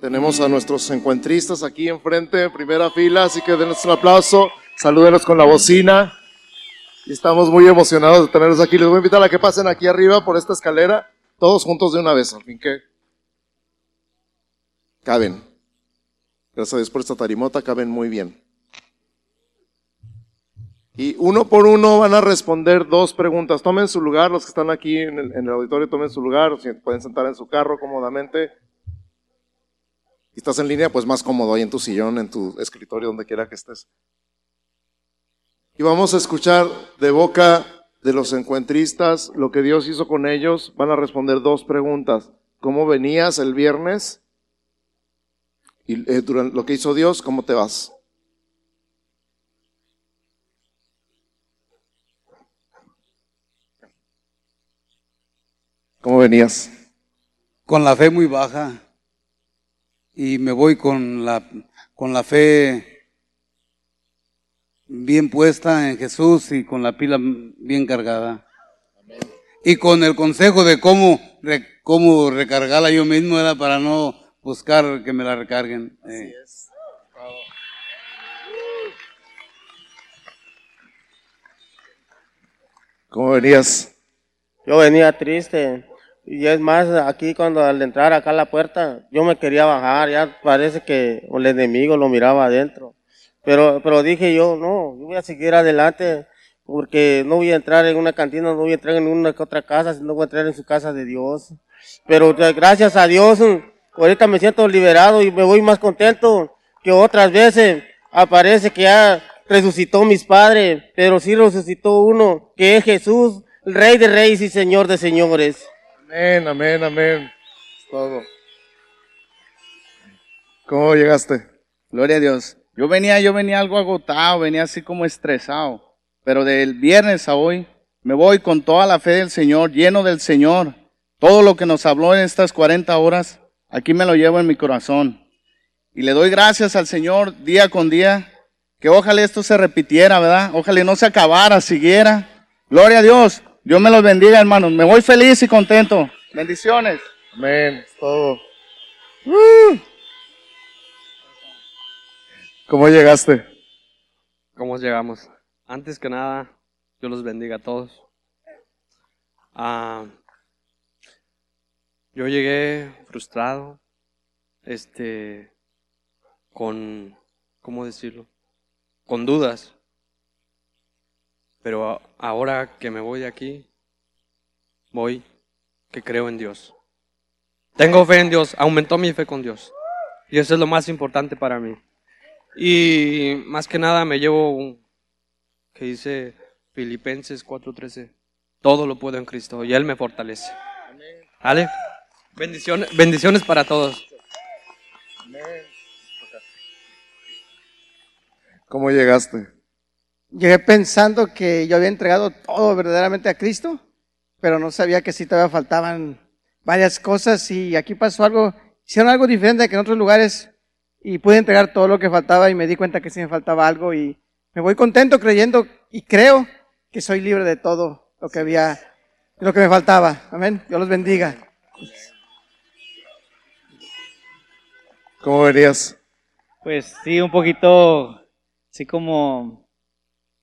Tenemos a nuestros encuentristas aquí enfrente, en primera fila, así que denles un aplauso, salúdenos con la bocina. Y estamos muy emocionados de tenerlos aquí. Les voy a invitar a que pasen aquí arriba por esta escalera, todos juntos de una vez, al fin que caben. Gracias a Dios por esta tarimota, caben muy bien. Y uno por uno van a responder dos preguntas. Tomen su lugar, los que están aquí en el, en el auditorio, tomen su lugar, si pueden sentar en su carro cómodamente estás en línea, pues más cómodo ahí en tu sillón, en tu escritorio, donde quiera que estés. Y vamos a escuchar de boca de los encuentristas lo que Dios hizo con ellos. Van a responder dos preguntas. ¿Cómo venías el viernes? Y eh, durante lo que hizo Dios, ¿cómo te vas? ¿Cómo venías? Con la fe muy baja y me voy con la, con la fe bien puesta en Jesús y con la pila bien cargada. Y con el consejo de cómo, cómo recargarla yo mismo era para no buscar que me la recarguen. Eh. ¿Cómo venías? Yo venía triste. Y es más, aquí cuando al entrar acá a la puerta, yo me quería bajar, ya parece que el enemigo lo miraba adentro. Pero, pero dije yo, no, yo voy a seguir adelante, porque no voy a entrar en una cantina, no voy a entrar en una otra casa, sino voy a entrar en su casa de Dios. Pero gracias a Dios, ahorita me siento liberado y me voy más contento que otras veces. Aparece que ya resucitó mis padres, pero sí resucitó uno, que es Jesús, Rey de Reyes y Señor de Señores. Amén, amén, amén. todo. ¿Cómo llegaste? Gloria a Dios. Yo venía, yo venía algo agotado, venía así como estresado. Pero del viernes a hoy me voy con toda la fe del Señor, lleno del Señor. Todo lo que nos habló en estas 40 horas, aquí me lo llevo en mi corazón. Y le doy gracias al Señor día con día, que ojalá esto se repitiera, ¿verdad? Ojalá no se acabara, siguiera. Gloria a Dios. Dios me los bendiga, hermanos. Me voy feliz y contento. Bendiciones. Amén. todo. Uh. ¿Cómo llegaste? ¿Cómo llegamos? Antes que nada, Dios los bendiga a todos. Ah, yo llegué frustrado, este, con, ¿cómo decirlo? Con dudas. Pero ahora que me voy de aquí, voy que creo en Dios. Tengo fe en Dios, aumentó mi fe con Dios. Y eso es lo más importante para mí. Y más que nada me llevo un que dice Filipenses 4:13. Todo lo puedo en Cristo y Él me fortalece. ¿Vale? Bendiciones, bendiciones para todos. ¿Cómo llegaste? Llegué pensando que yo había entregado todo verdaderamente a Cristo, pero no sabía que sí todavía faltaban varias cosas y aquí pasó algo, hicieron algo diferente que en otros lugares y pude entregar todo lo que faltaba y me di cuenta que sí me faltaba algo y me voy contento creyendo y creo que soy libre de todo lo que había, lo que me faltaba. Amén. Dios los bendiga. ¿Cómo verías? Pues sí, un poquito, así como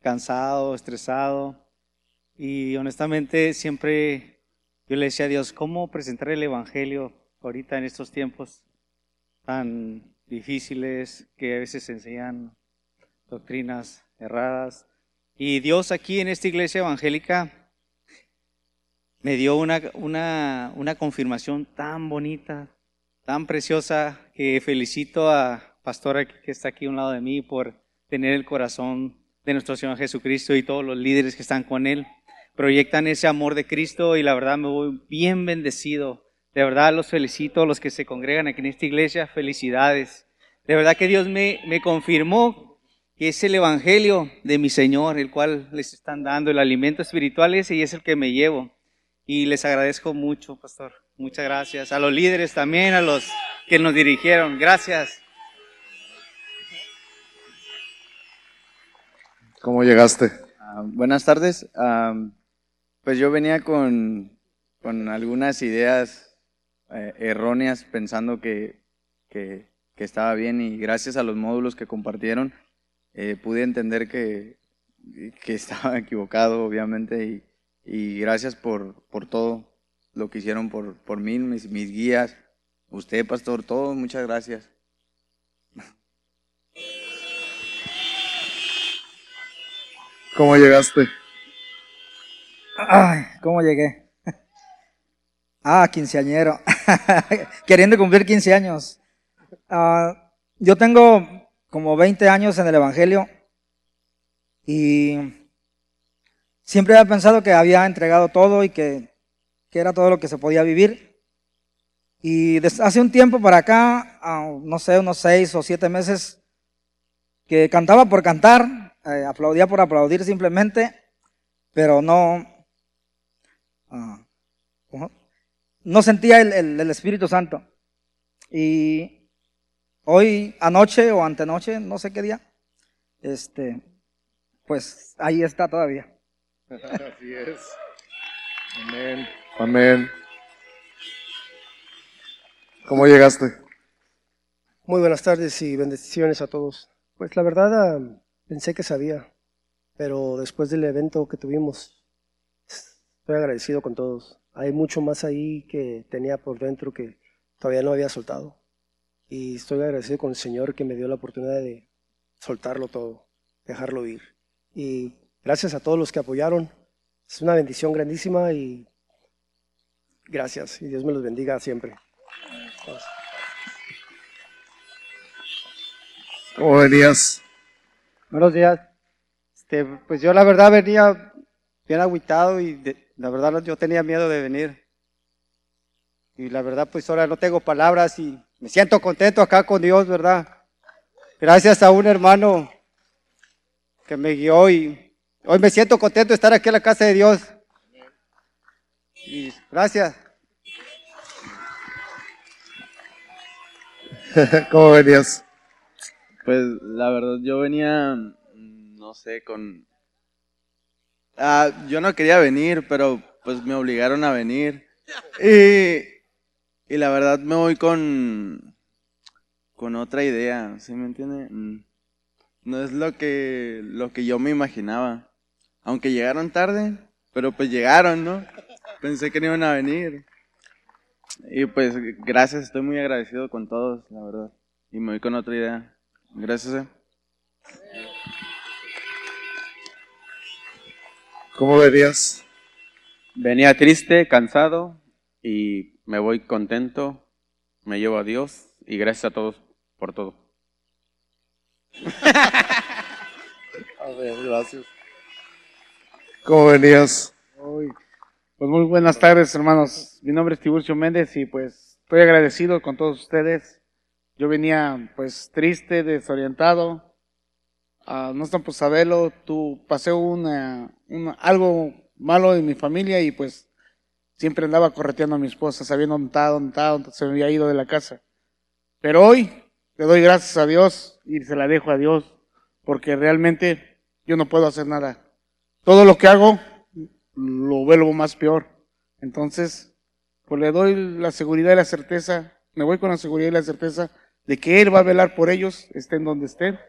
cansado, estresado. Y honestamente siempre yo le decía a Dios, ¿cómo presentar el Evangelio ahorita en estos tiempos tan difíciles que a veces se enseñan doctrinas erradas? Y Dios aquí en esta iglesia evangélica me dio una, una, una confirmación tan bonita, tan preciosa, que felicito a Pastora que está aquí a un lado de mí por tener el corazón de nuestro Señor Jesucristo y todos los líderes que están con Él. Proyectan ese amor de Cristo y la verdad me voy bien bendecido. De verdad los felicito, los que se congregan aquí en esta iglesia, felicidades. De verdad que Dios me, me confirmó que es el Evangelio de mi Señor, el cual les están dando el alimento espiritual ese y es el que me llevo. Y les agradezco mucho, pastor. Muchas gracias. A los líderes también, a los que nos dirigieron. Gracias. ¿Cómo llegaste? Ah, buenas tardes. Ah, pues yo venía con, con algunas ideas eh, erróneas pensando que que, estaba bien y gracias a los módulos que compartieron eh, pude entender que, que estaba equivocado, obviamente, y, y gracias por, por todo lo que hicieron por, por mí, mis, mis guías, usted, pastor, todos, muchas gracias. ¿Cómo llegaste? Ay, ¿cómo llegué? Ah, quinceañero. Queriendo cumplir 15 años. Ah, yo tengo como 20 años en el Evangelio y siempre había pensado que había entregado todo y que, que era todo lo que se podía vivir. Y desde hace un tiempo para acá, ah, no sé, unos seis o siete meses, que cantaba por cantar, eh, aplaudía por aplaudir simplemente, pero no, ah, no sentía el, el- el Espíritu Santo. Y hoy, anoche o antenoche, no sé qué día, este, pues ahí está todavía. Así es. Amén. Amén. ¿Cómo llegaste? Muy buenas tardes y bendiciones a todos. Pues la verdad pensé que sabía, pero después del evento que tuvimos, estoy agradecido con todos. Hay mucho más ahí que tenía por dentro que todavía no había soltado. Y estoy agradecido con el Señor que me dio la oportunidad de soltarlo todo, dejarlo ir. Y gracias a todos los que apoyaron. Es una bendición grandísima y gracias. Y Dios me los bendiga siempre. ¿Cómo venías? Buenos días. Este, pues yo la verdad venía bien agüitado y de- la verdad yo tenía miedo de venir. Y la verdad pues ahora no tengo palabras y me siento contento acá con Dios, ¿verdad? Gracias a un hermano que me guió y hoy me siento contento de estar aquí en la casa de Dios. Gracias. ¿Cómo venías? Pues la verdad yo venía, mm, no sé, con... Ah, yo no quería venir, pero pues me obligaron a venir. Y, y la verdad me voy con, con otra idea, ¿sí me entiende? Mm, No es lo que, lo que yo me imaginaba. Aunque llegaron tarde, pero pues llegaron, ¿no? Pensé que no iban a venir. Y pues gracias, estoy muy agradecido con todos, la verdad. Y me voy con otra idea. Gracias. eh. ¿Cómo venías? Venía triste, cansado y me voy contento. Me llevo a Dios y gracias a todos por todo. A ver, gracias. ¿Cómo venías? Uy, Pues muy buenas tardes, hermanos. Mi nombre es Tiburcio Méndez y pues estoy agradecido con todos ustedes. Yo venía pues triste, desorientado. Ah, no están por saberlo, tú pasé una, una- algo malo en mi familia y pues siempre andaba correteando a mi esposa, sabiendo dónde estaba, dónde estaba, se me había ido de la casa. Pero hoy le doy gracias a Dios y se la dejo a Dios porque realmente yo no puedo hacer nada. Todo lo que hago lo vuelvo más peor. Entonces, pues le doy la seguridad y la certeza, me voy con la seguridad y la certeza de que Él va a velar por ellos, estén donde estén,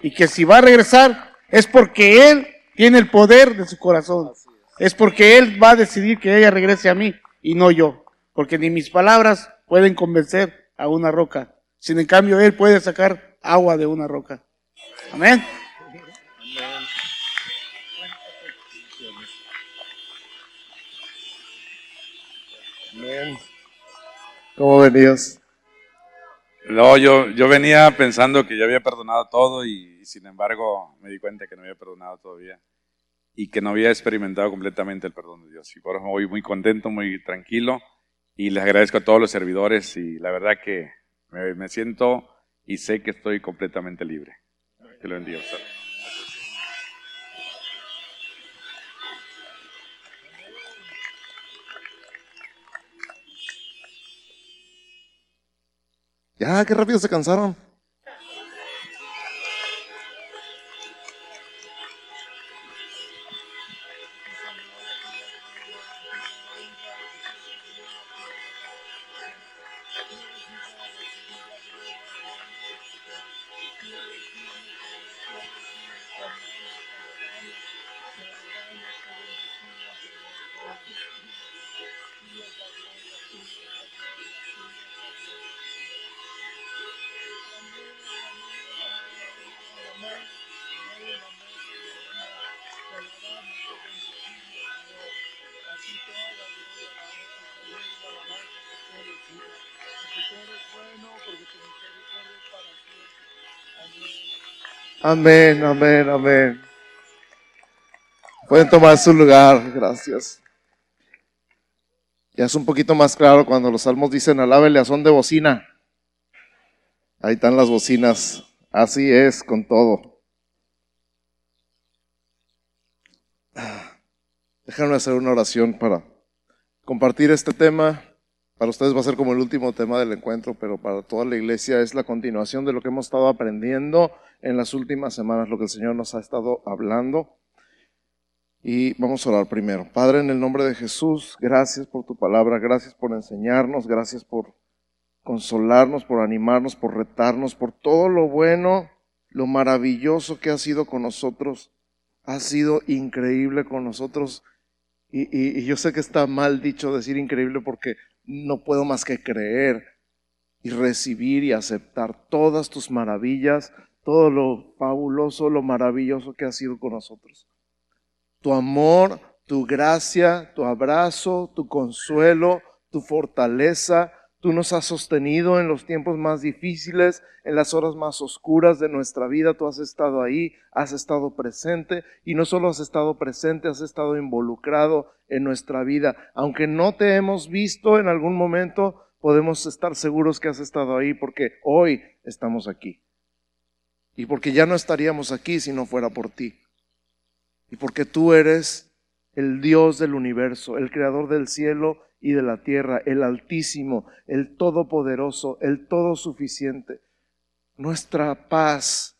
y que si va a regresar es porque Él tiene el poder de su corazón. Es porque Él va a decidir que ella regrese a mí y no yo, porque ni mis palabras pueden convencer a una roca, sino en cambio Él puede sacar agua de una roca. Amén. Amén. ¿Cómo venías? No, yo, yo venía pensando que ya había perdonado todo y, sin embargo me di cuenta que no había perdonado todavía y que no había experimentado completamente el perdón de Dios. Y por eso me voy muy contento, muy tranquilo y les agradezco a todos los servidores y la verdad que me, me siento y sé que estoy completamente libre. Que lo bendiga. Ya, qué rápido se cansaron. Amén, amén, amén. Pueden tomar su lugar, gracias. Ya es un poquito más claro cuando los salmos dicen alábele a son de bocina. Ahí están las bocinas. Así es con todo. Déjame hacer una oración para compartir este tema. Para ustedes va a ser como el último tema del encuentro, pero para toda la iglesia es la continuación de lo que hemos estado aprendiendo en las últimas semanas, lo que el Señor nos ha estado hablando. Y vamos a orar primero. Padre, en el nombre de Jesús, gracias por tu palabra, gracias por enseñarnos, gracias por consolarnos, por animarnos, por retarnos, por todo lo bueno, lo maravilloso que ha sido con nosotros. Ha sido increíble con nosotros. Y, y yo sé que está mal dicho decir increíble porque no puedo más que creer y recibir y aceptar todas tus maravillas, todo lo fabuloso, lo maravilloso que ha sido con nosotros tu amor, tu gracia, tu abrazo, tu consuelo, tu fortaleza. Tú nos has sostenido en los tiempos más difíciles, en las horas más oscuras de nuestra vida. Tú has estado ahí, has estado presente y no solo has estado presente, has estado involucrado en nuestra vida. Aunque no te hemos visto en algún momento, podemos estar seguros que has estado ahí porque hoy estamos aquí. Y porque ya no estaríamos aquí si no fuera por ti y porque tú eres el Dios del universo, el creador del cielo y de la tierra, el altísimo, el todopoderoso, el todo suficiente. Nuestra paz,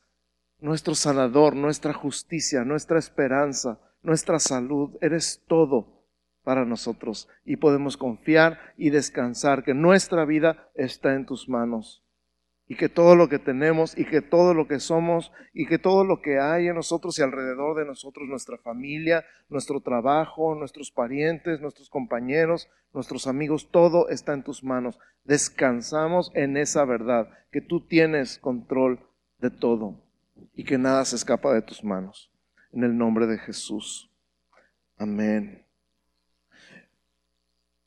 nuestro sanador, nuestra justicia, nuestra esperanza, nuestra salud, eres todo para nosotros y podemos confiar y descansar que nuestra vida está en tus manos y que todo lo que tenemos y que todo lo que somos y que todo lo que hay en nosotros y alrededor de nosotros, nuestra familia, nuestro trabajo, nuestros parientes, nuestros compañeros, nuestros amigos, todo está en tus manos. Descansamos en esa verdad, que tú tienes control de todo y que nada se escapa de tus manos. En el nombre de Jesús. Amén.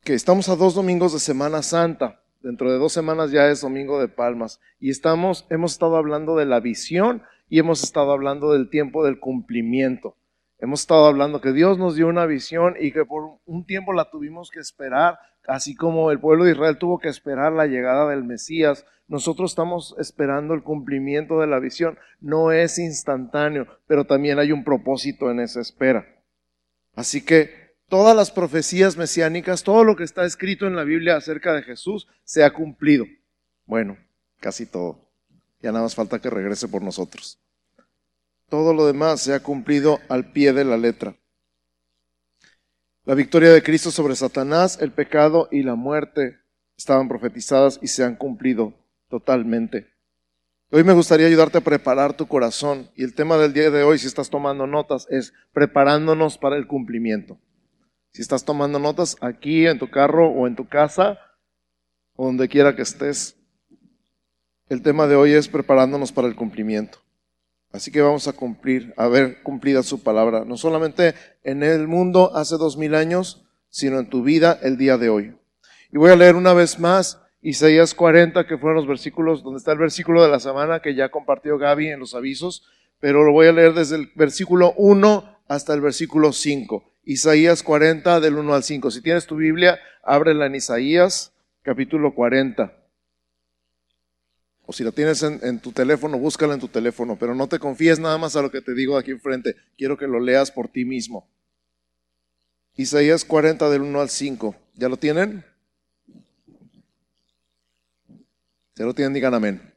Que estamos a dos domingos de Semana Santa. Dentro de dos semanas ya es Domingo de Palmas y estamos, hemos estado hablando de la visión y hemos estado hablando del tiempo del cumplimiento. Hemos estado hablando que Dios nos dio una visión y que por un tiempo la tuvimos que esperar, así como el pueblo de Israel tuvo que esperar la llegada del Mesías. Nosotros estamos esperando el cumplimiento de la visión. No es instantáneo, pero también hay un propósito en esa espera. Así que todas las profecías mesiánicas, todo lo que está escrito en la Biblia acerca de Jesús se ha cumplido. Bueno, casi todo. Ya nada más falta que regrese por nosotros. Todo lo demás se ha cumplido al pie de la letra. La victoria de Cristo sobre Satanás, el pecado y la muerte estaban profetizadas y se han cumplido totalmente. Hoy me gustaría ayudarte a preparar tu corazón y el tema del día de hoy, si estás tomando notas, es preparándonos para el cumplimiento. Si estás tomando notas aquí en tu carro o en tu casa, o donde quiera que estés, el tema de hoy es preparándonos para el cumplimiento. Así que vamos a cumplir, a ver cumplida su palabra, no solamente en el mundo hace dos mil años, sino en tu vida el día de hoy. Y voy a leer una vez más Isaías 40, que fueron los versículos, donde está el versículo de la semana que ya compartió Gaby en los avisos, pero lo voy a leer desde el versículo 1 hasta el versículo 5. Isaías 40 del 1 al 5. Si tienes tu Biblia, ábrela en Isaías capítulo 40. O si la tienes en, tu teléfono, búscala en tu teléfono, pero no te confíes nada más a lo que te digo aquí enfrente. Quiero que lo leas por ti mismo. Isaías 40 del 1 al 5. ¿Ya lo tienen? ¿Ya lo tienen? Digan amén.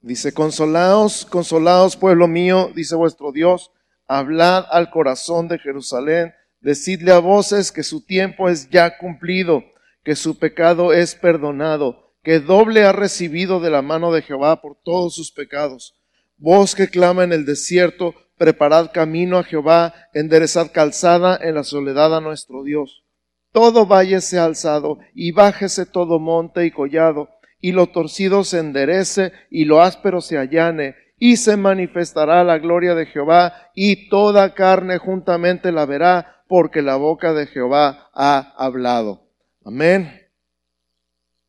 Dice, consolaos, consolaos, pueblo mío, dice vuestro Dios hablad al corazón de Jerusalén, decidle a voces que su tiempo es ya cumplido, que su pecado es perdonado, que doble ha recibido de la mano de Jehová por todos sus pecados. Voz que clama en el desierto, preparad camino a Jehová, enderezad calzada en la soledad a nuestro Dios. Todo valle sea alzado, y bájese todo monte y collado, y lo torcido se enderece, y lo áspero se allane, y se manifestará la gloria de Jehová, y toda carne juntamente la verá, porque la boca de Jehová ha hablado. Amén.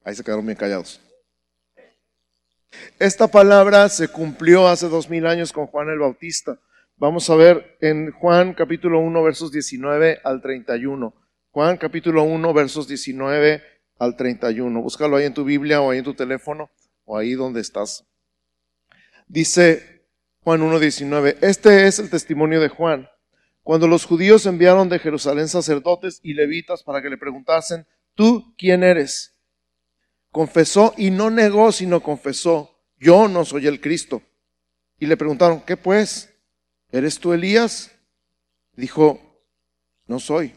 Ahí se quedaron bien callados. Esta palabra se cumplió hace dos mil años con Juan el Bautista. Vamos a ver en Juan capítulo 1 versos 19 al 31. Juan capítulo 1 versos 19 al 31. Búscalo ahí en tu Biblia o ahí en tu teléfono o ahí donde estás. Dice Juan 1.19, este es el testimonio de Juan. Cuando los judíos enviaron de Jerusalén sacerdotes y levitas para que le preguntasen, ¿tú quién eres? Confesó y no negó, sino confesó, yo no soy el Cristo. Y le preguntaron, ¿qué pues? ¿Eres tú Elías? Dijo, no soy.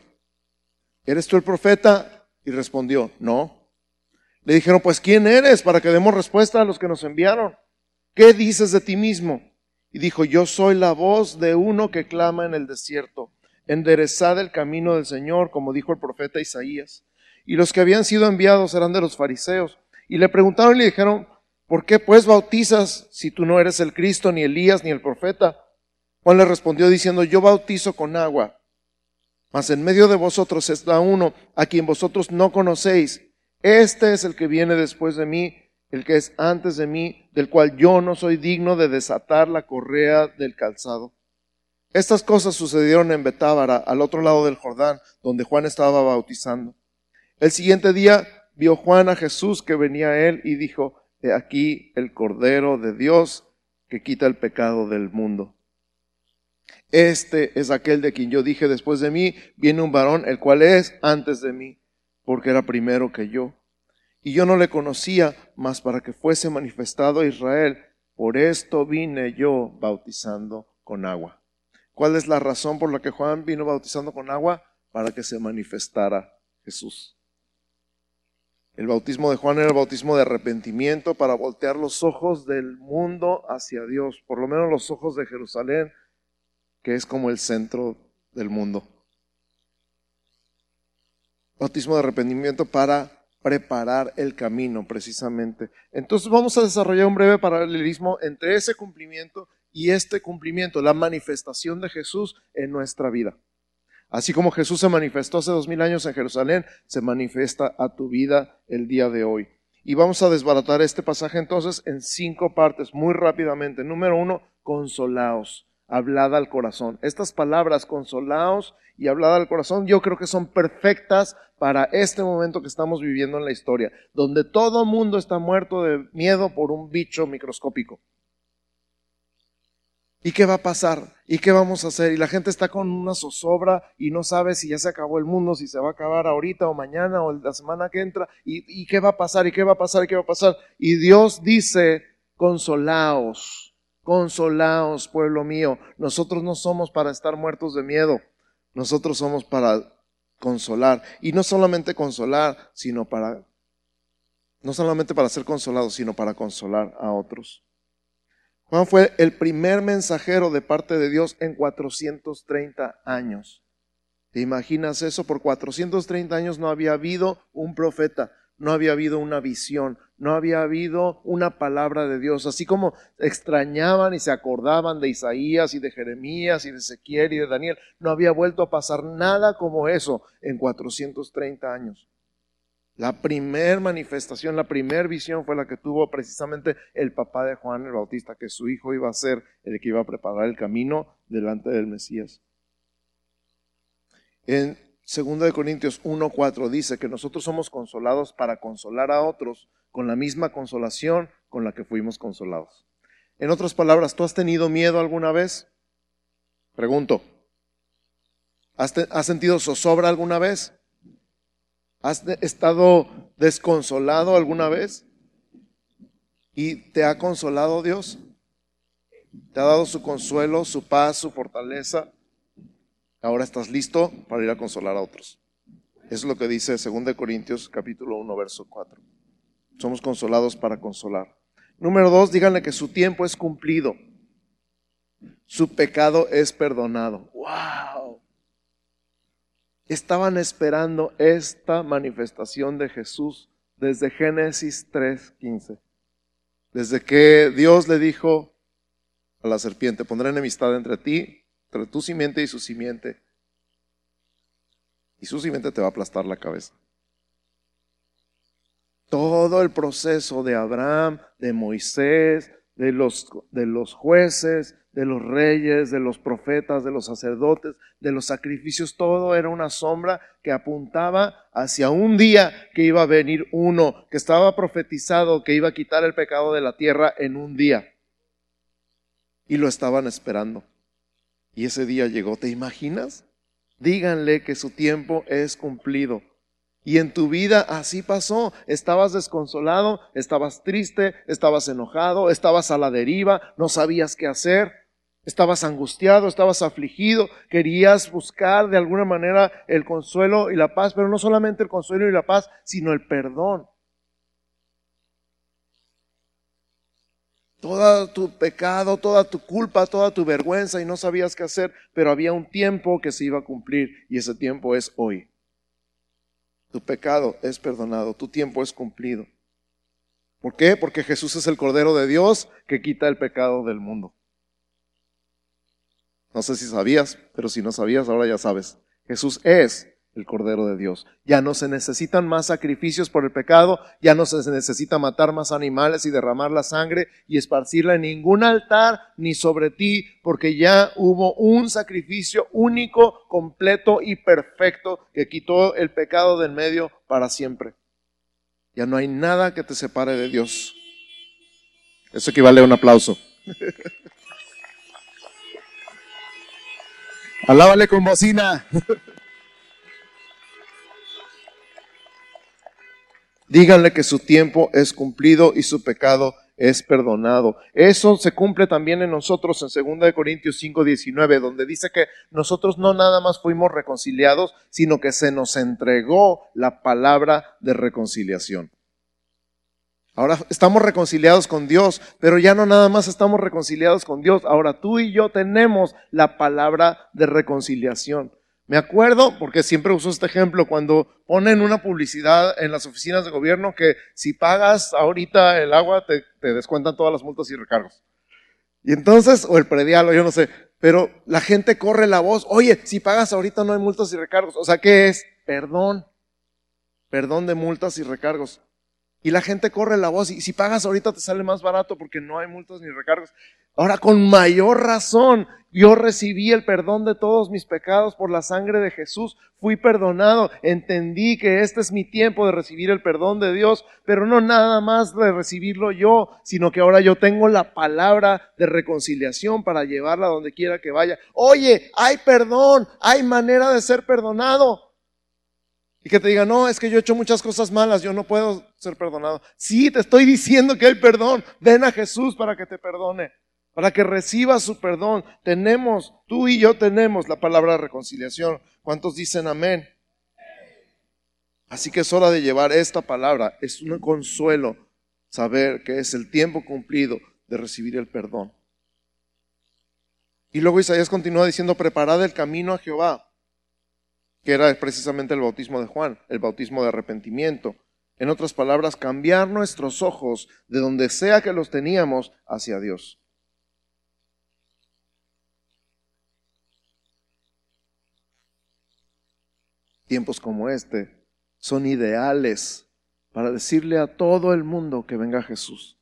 ¿Eres tú el profeta? Y respondió, no. Le dijeron, pues ¿quién eres? Para que demos respuesta a los que nos enviaron. ¿Qué dices de ti mismo? Y dijo, yo soy la voz de uno que clama en el desierto. Enderezad el camino del Señor, como dijo el profeta Isaías. Y los que habían sido enviados eran de los fariseos. Y le preguntaron y le dijeron, ¿por qué pues bautizas si tú no eres el Cristo, ni Elías, ni el profeta? Juan le respondió diciendo, yo bautizo con agua, mas en medio de vosotros está uno a quien vosotros no conocéis. Este es el que viene después de mí el que es antes de mí, del cual yo no soy digno de desatar la correa del calzado. Estas cosas sucedieron en Betábara, al otro lado del Jordán, donde Juan estaba bautizando. El siguiente día vio Juan a Jesús que venía a él y dijo, He aquí el Cordero de Dios que quita el pecado del mundo. Este es aquel de quien yo dije después de mí, viene un varón, el cual es antes de mí, porque era primero que yo y yo no le conocía, más para que fuese manifestado a Israel. Por esto vine yo bautizando con agua. ¿Cuál es la razón por la que Juan vino bautizando con agua? Para que se manifestara Jesús. El bautismo de Juan era el bautismo de arrepentimiento para voltear los ojos del mundo hacia Dios, por lo menos los ojos de Jerusalén, que es como el centro del mundo. Bautismo de arrepentimiento para preparar el camino precisamente. Entonces vamos a desarrollar un breve paralelismo entre ese cumplimiento y este cumplimiento, la manifestación de Jesús en nuestra vida. Así como Jesús se manifestó hace dos mil años en Jerusalén, se manifiesta a tu vida el día de hoy. Y vamos a desbaratar este pasaje entonces en cinco partes, muy rápidamente. Número uno, consolaos, hablada al corazón. Estas palabras, consolaos y hablada al corazón, yo creo que son perfectas para este momento que estamos viviendo en la historia, donde todo mundo está muerto de miedo por un bicho microscópico. ¿Y qué va a pasar? ¿Y qué vamos a hacer? Y la gente está con una zozobra y no sabe si ya se acabó el mundo, si se va a acabar ahorita o mañana o la semana que entra. ¿Y, y qué va a pasar? ¿Y qué va a pasar? ¿Y qué va a pasar? Y Dios dice, consolaos, consolaos, pueblo mío. Nosotros no somos para estar muertos de miedo. Nosotros somos para consolar. Y no solamente consolar, sino para, no solamente para ser consolados, sino para consolar a otros. Juan fue el primer mensajero de parte de Dios en 430 años. ¿Te imaginas eso? Por 430 años no había habido un profeta, no había habido una visión, no había habido una palabra de Dios. Así como extrañaban y se acordaban de Isaías y de Jeremías y de Ezequiel y de Daniel, no había vuelto a pasar nada como eso en 430 años. La primer manifestación, la primer visión fue la que tuvo precisamente el papá de Juan el Bautista, que su hijo iba a ser el que iba a preparar el camino delante del Mesías. En 2 Corintios 1.4 dice que nosotros somos consolados para consolar a otros con la misma consolación con la que fuimos consolados. En otras palabras, ¿tú has tenido miedo alguna vez? Pregunto. ¿Has, sentido zozobra alguna vez? ¿Has estado desconsolado alguna vez? ¿Y te ha consolado Dios? ¿Te ha dado su consuelo, su paz, su fortaleza? Ahora estás listo para ir a consolar a otros. Eso es lo que dice 2 Corintios capítulo 1, verso 4. Somos consolados para consolar. Número dos, díganle que su tiempo es cumplido. Su pecado es perdonado. ¡Wow! Estaban esperando esta manifestación de Jesús desde Génesis 3:15. Desde que Dios le dijo a la serpiente, pondré enemistad entre ti entre tu simiente y su simiente. Y su simiente te va a aplastar la cabeza. Todo el proceso de Abraham, de Moisés, de los, de los jueces, de los reyes, de los profetas, de los sacerdotes, de los sacrificios, todo era una sombra que apuntaba hacia un día que iba a venir uno, que estaba profetizado, que iba a quitar el pecado de la tierra en un día. Y lo estaban esperando. Y ese día llegó, ¿te imaginas? Díganle que su tiempo es cumplido. Y en tu vida así pasó. Estabas desconsolado, estabas triste, estabas enojado, estabas a la deriva, no sabías qué hacer, estabas angustiado, estabas afligido, querías buscar de alguna manera el consuelo y la paz, pero no solamente el consuelo y la paz, sino el perdón. Todo tu pecado, toda tu culpa, toda tu vergüenza y no sabías qué hacer, pero había un tiempo que se iba a cumplir y ese tiempo es hoy. Tu pecado es perdonado, tu tiempo es cumplido. ¿Por qué? Porque Jesús es el Cordero de Dios que quita el pecado del mundo. No sé si sabías, pero si no sabías, ahora ya sabes. Jesús es el Cordero de Dios. Ya no se necesitan más sacrificios por el pecado, ya no se necesita matar más animales y derramar la sangre y esparcirla en ningún altar ni sobre ti, porque ya hubo un sacrificio único, completo y perfecto que quitó el pecado del medio para siempre. Ya no hay nada que te separe de Dios. Eso equivale a un aplauso. Alábale con bocina. Díganle que su tiempo es cumplido y su pecado es perdonado. Eso se cumple también en nosotros en 2 Corintios 5, 19, donde dice que nosotros no nada más fuimos reconciliados, sino que se nos entregó la palabra de reconciliación. Ahora estamos reconciliados con Dios, pero ya no nada más estamos reconciliados con Dios, ahora tú y yo tenemos la palabra de reconciliación. Me acuerdo, porque siempre uso este ejemplo, cuando ponen una publicidad en las oficinas de gobierno que si pagas ahorita el agua te, descuentan todas las multas y recargos. Y entonces, o el predial, o yo no sé, pero la gente corre la voz, oye, si pagas ahorita no hay multas y recargos. O sea, ¿qué es? Perdón. Perdón de multas y recargos. Y la gente corre la voz y si pagas ahorita te sale más barato porque no hay multas ni recargos. Ahora con mayor razón yo recibí el perdón de todos mis pecados por la sangre de Jesús. Fui perdonado. Entendí que este es mi tiempo de recibir el perdón de Dios, pero no nada más de recibirlo yo, sino que ahora yo tengo la palabra de reconciliación para llevarla donde quiera que vaya. Oye, hay perdón, hay manera de ser perdonado. Y que te diga, no, es que yo he hecho muchas cosas malas, yo no puedo ser perdonado. Sí, te estoy diciendo que hay perdón. Ven a Jesús para que te perdone, para que recibas su perdón. Tenemos, tú y yo tenemos la palabra de reconciliación. ¿Cuántos dicen amén? Así que es hora de llevar esta palabra. Es un consuelo saber que es el tiempo cumplido de recibir el perdón. Y luego Isaías continúa diciendo, preparad el camino a Jehová que era precisamente el bautismo de Juan, el bautismo de arrepentimiento. En otras palabras, cambiar nuestros ojos de donde sea que los teníamos hacia Dios. Tiempos como este son ideales para decirle a todo el mundo que venga Jesús.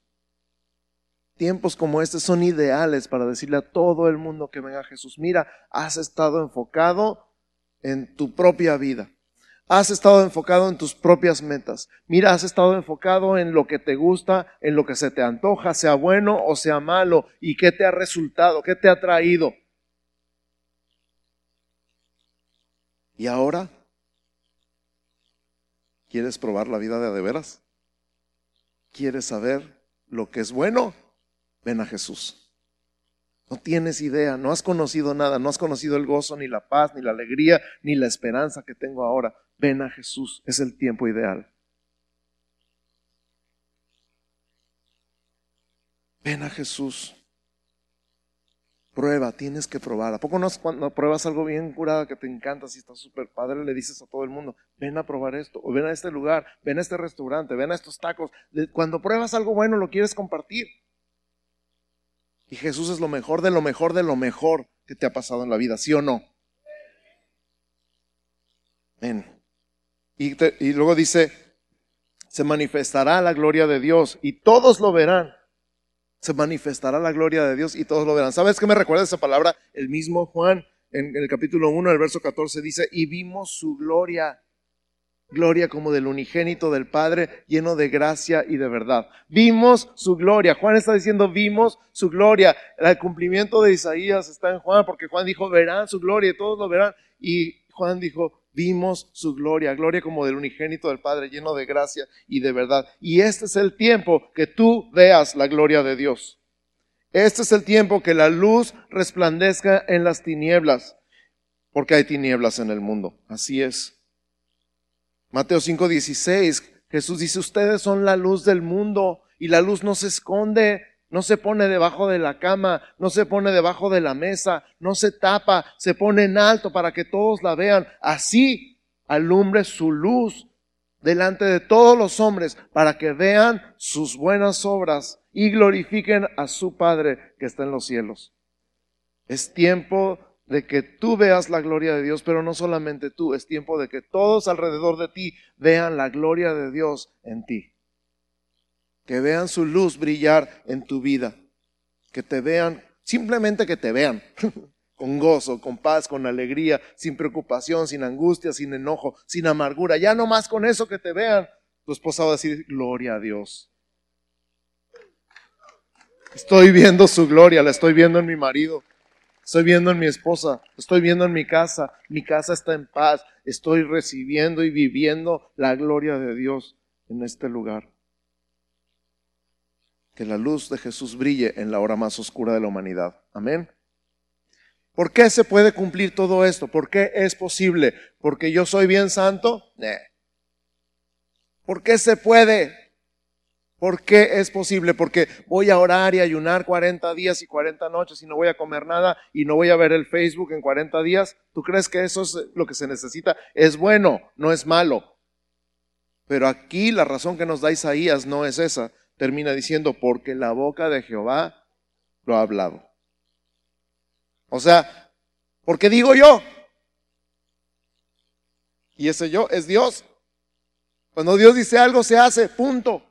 Tiempos como este son ideales para decirle a todo el mundo que venga Jesús. Mira, has estado enfocado en tu propia vida. Has estado enfocado en tus propias metas. Mira, has estado enfocado en lo que te gusta, en lo que se te antoja, sea bueno o sea malo. ¿Y qué te ha resultado? ¿Qué te ha traído? ¿Y ahora? ¿Quieres probar la vida de de veras? ¿Quieres saber lo que es bueno? Ven a Jesús. No tienes idea, no has conocido nada, no has conocido el gozo, ni la paz, ni la alegría, ni la esperanza que tengo ahora. Ven a Jesús, es el tiempo ideal. Ven a Jesús. Prueba, tienes que probar. ¿A poco no cuando pruebas algo bien curado que te encanta, si está súper padre, le dices a todo el mundo, ven a probar esto, o ven a este lugar, ven a este restaurante, ven a estos tacos. Cuando pruebas algo bueno, lo quieres compartir. Y Jesús es lo mejor de lo mejor de lo mejor que te ha pasado en la vida, ¿sí o no? Ven. Y, y luego dice se manifestará la gloria de Dios y todos lo verán. Se manifestará la gloria de Dios y todos lo verán. ¿Sabes qué me recuerda esa palabra? El mismo Juan en el capítulo 1, el verso 14 dice, y vimos su gloria gloria como del unigénito del Padre, lleno de gracia y de verdad. Vimos su gloria. Juan está diciendo, vimos su gloria. El cumplimiento de Isaías está en Juan, porque Juan dijo, verán su gloria y todos lo verán. Y Juan dijo, vimos su gloria, gloria como del unigénito del Padre, lleno de gracia y de verdad. Y este es el tiempo que tú veas la gloria de Dios. Este es el tiempo que la luz resplandezca en las tinieblas, porque hay tinieblas en el mundo. Así es. Mateo 5:16, Jesús dice, ustedes son la luz del mundo y la luz no se esconde, no se pone debajo de la cama, no se pone debajo de la mesa, no se tapa, se pone en alto para que todos la vean. Así alumbre su luz delante de todos los hombres para que vean sus buenas obras y glorifiquen a su Padre que está en los cielos. Es tiempo de que tú veas la gloria de Dios, pero no solamente tú, es tiempo de que todos alrededor de ti vean la gloria de Dios en ti. Que vean su luz brillar en tu vida. Que te vean, simplemente que te vean, con gozo, con paz, con alegría, sin preocupación, sin angustia, sin enojo, sin amargura. Ya no más con eso que te vean. Tu esposa va a decir, gloria a Dios. Estoy viendo su gloria, la estoy viendo en mi marido. Estoy viendo en mi esposa, estoy viendo en mi casa, mi casa está en paz, estoy recibiendo y viviendo la gloria de Dios en este lugar. Que la luz de Jesús brille en la hora más oscura de la humanidad. Amén. ¿Por qué se puede cumplir todo esto? ¿Por qué es posible? ¿Porque yo soy bien santo? ¿Por qué se puede? ¿Por qué es posible? Porque voy a orar y ayunar 40 días y 40 noches y no voy a comer nada y no voy a ver el Facebook en 40 días. ¿Tú crees que eso es lo que se necesita? Es bueno, no es malo. Pero aquí la razón que nos da Isaías no es esa. Termina diciendo, porque la boca de Jehová lo ha hablado. O sea, porque digo yo. Y ese yo es Dios. Cuando Dios dice algo, se hace, punto.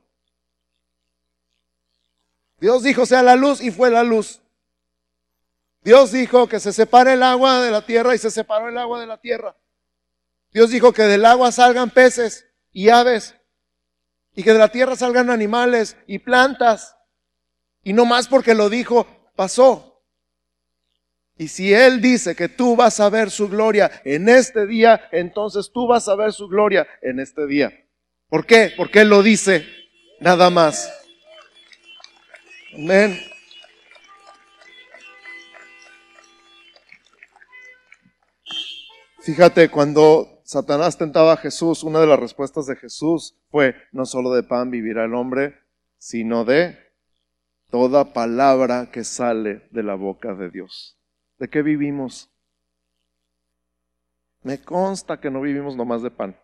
Dios dijo sea la luz y fue la luz. Dios dijo que se separe el agua de la tierra y se separó el agua de la tierra. Dios dijo que del agua salgan peces y aves y que de la tierra salgan animales y plantas. Y no más porque lo dijo, pasó. Y si Él dice que tú vas a ver su gloria en este día, entonces tú vas a ver su gloria en este día. ¿Por qué? Porque Él lo dice nada más. Amén. Fíjate, cuando Satanás tentaba a Jesús, una de las respuestas de Jesús fue, no solo de pan vivirá el hombre, sino de toda palabra que sale de la boca de Dios. ¿De qué vivimos? Me consta que no vivimos nomás de pan.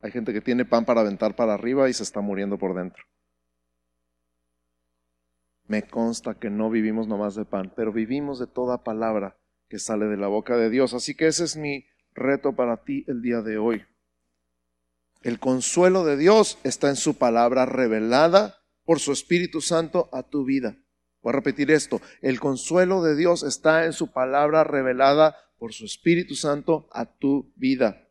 Hay gente que tiene pan para aventar para arriba y se está muriendo por dentro. Me consta que no vivimos nomás de pan, pero vivimos de toda palabra que sale de la boca de Dios. Así que ese es mi reto para ti el día de hoy. El consuelo de Dios está en su palabra revelada por su Espíritu Santo a tu vida. Voy a repetir esto. El consuelo de Dios está en su palabra revelada por su Espíritu Santo a tu vida.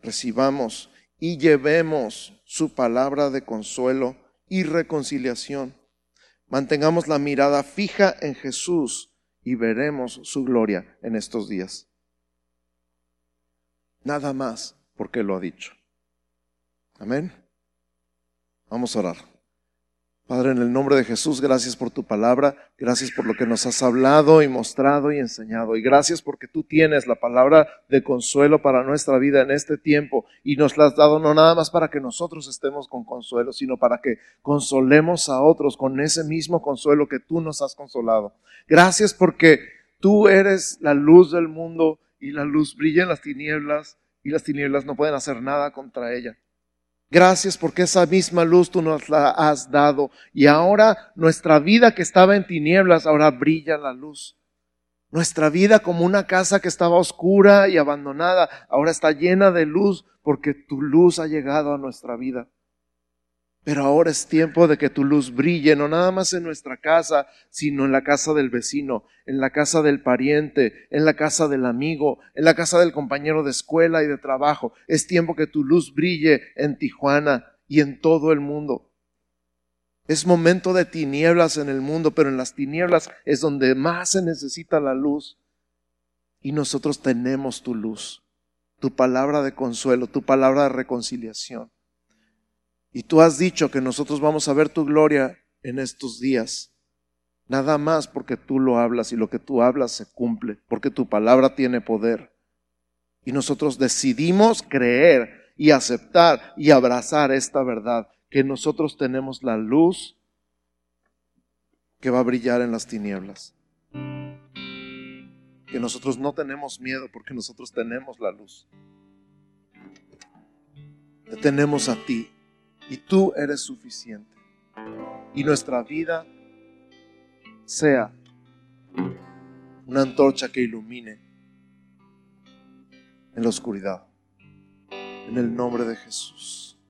Recibamos y llevemos su palabra de consuelo y reconciliación. Mantengamos la mirada fija en Jesús y veremos su gloria en estos días. Nada más porque lo ha dicho. Amén. Vamos a orar. Padre, en el nombre de Jesús, gracias por tu palabra, gracias por lo que nos has hablado y mostrado y enseñado, y gracias porque tú tienes la palabra de consuelo para nuestra vida en este tiempo y nos la has dado no nada más para que nosotros estemos con consuelo, sino para que consolemos a otros con ese mismo consuelo que tú nos has consolado. Gracias porque tú eres la luz del mundo y la luz brilla en las tinieblas y las tinieblas no pueden hacer nada contra ella. Gracias porque esa misma luz tú nos la has dado y ahora nuestra vida que estaba en tinieblas, ahora brilla la luz. Nuestra vida como una casa que estaba oscura y abandonada, ahora está llena de luz porque tu luz ha llegado a nuestra vida. Pero ahora es tiempo de que tu luz brille, no nada más en nuestra casa, sino en la casa del vecino, en la casa del pariente, en la casa del amigo, en la casa del compañero de escuela y de trabajo. Es tiempo que tu luz brille en Tijuana y en todo el mundo. Es momento de tinieblas en el mundo, pero en las tinieblas es donde más se necesita la luz. Y nosotros tenemos tu luz, tu palabra de consuelo, tu palabra de reconciliación. Y tú has dicho que nosotros vamos a ver tu gloria en estos días. Nada más porque tú lo hablas y lo que tú hablas se cumple, porque tu palabra tiene poder. Y nosotros decidimos creer y aceptar y abrazar esta verdad, que nosotros tenemos la luz que va a brillar en las tinieblas. Que nosotros no tenemos miedo porque nosotros tenemos la luz. Te tenemos a ti y tú eres suficiente. Y nuestra vida sea una antorcha que ilumine en la oscuridad. En el nombre de Jesús.